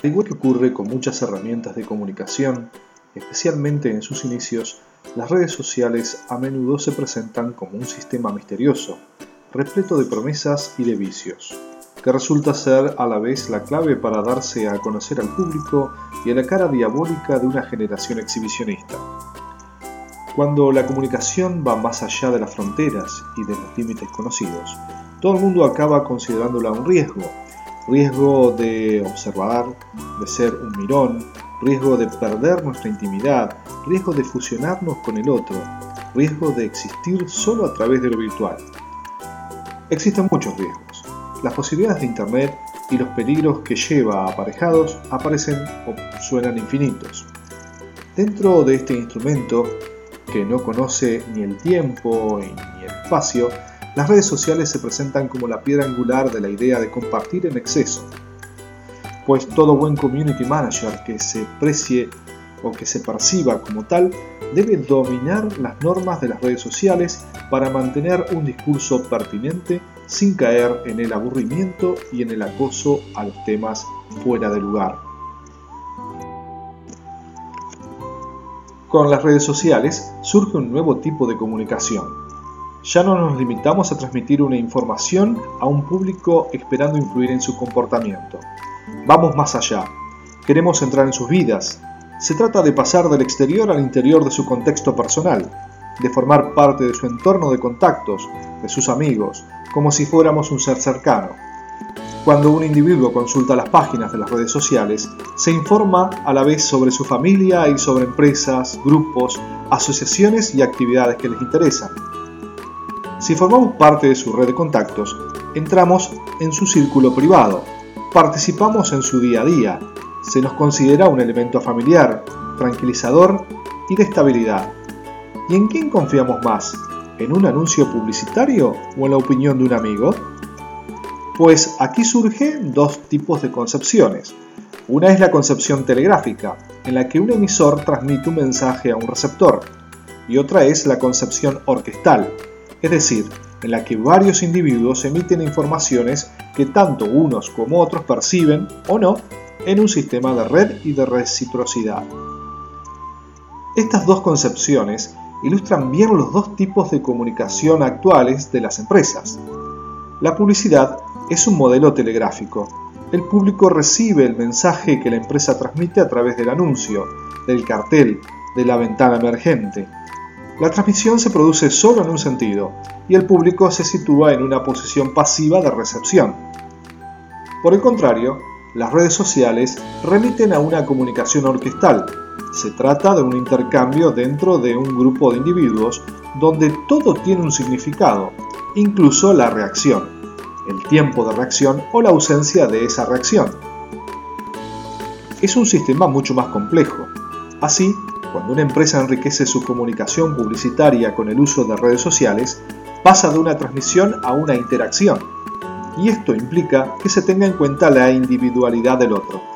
que ocurre con muchas herramientas de comunicación, especialmente en sus inicios, las redes sociales a menudo se presentan como un sistema misterioso, repleto de promesas y de vicios, que resulta ser a la vez la clave para darse a conocer al público y a la cara diabólica de una generación exhibicionista. Cuando la comunicación va más allá de las fronteras y de los límites conocidos, todo el mundo acaba considerándola un riesgo. Riesgo de observar, de ser un mirón, riesgo de perder nuestra intimidad, riesgo de fusionarnos con el otro, riesgo de existir solo a través de lo virtual. Existen muchos riesgos. Las posibilidades de Internet y los peligros que lleva aparejados aparecen o suenan infinitos. Dentro de este instrumento, que no conoce ni el tiempo ni el espacio, las redes sociales se presentan como la piedra angular de la idea de compartir en exceso. Pues todo buen community manager que se precie o que se perciba como tal debe dominar las normas de las redes sociales para mantener un discurso pertinente sin caer en el aburrimiento y en el acoso a los temas fuera de lugar. Con las redes sociales surge un nuevo tipo de comunicación. Ya no nos limitamos a transmitir una información a un público esperando influir en su comportamiento. Vamos más allá. Queremos entrar en sus vidas. Se trata de pasar del exterior al interior de su contexto personal, de formar parte de su entorno de contactos, de sus amigos, como si fuéramos un ser cercano. Cuando un individuo consulta las páginas de las redes sociales, se informa a la vez sobre su familia y sobre empresas, grupos, asociaciones y actividades que les interesan. Si formamos parte de su red de contactos, entramos en su círculo privado, participamos en su día a día, se nos considera un elemento familiar, tranquilizador y de estabilidad. ¿Y en quién confiamos más? ¿En un anuncio publicitario o en la opinión de un amigo? Pues aquí surgen dos tipos de concepciones. Una es la concepción telegráfica, en la que un emisor transmite un mensaje a un receptor, y otra es la concepción orquestal, es decir, en la que varios individuos emiten informaciones que tanto unos como otros perciben o no en un sistema de red y de reciprocidad. Estas dos concepciones ilustran bien los dos tipos de comunicación actuales de las empresas. La publicidad es un modelo telegráfico. El público recibe el mensaje que la empresa transmite a través del anuncio, del cartel, de la ventana emergente. La transmisión se produce solo en un sentido y el público se sitúa en una posición pasiva de recepción. Por el contrario, las redes sociales remiten a una comunicación orquestal. Se trata de un intercambio dentro de un grupo de individuos donde todo tiene un significado, incluso la reacción el tiempo de reacción o la ausencia de esa reacción. Es un sistema mucho más complejo. Así, cuando una empresa enriquece su comunicación publicitaria con el uso de redes sociales, pasa de una transmisión a una interacción. Y esto implica que se tenga en cuenta la individualidad del otro.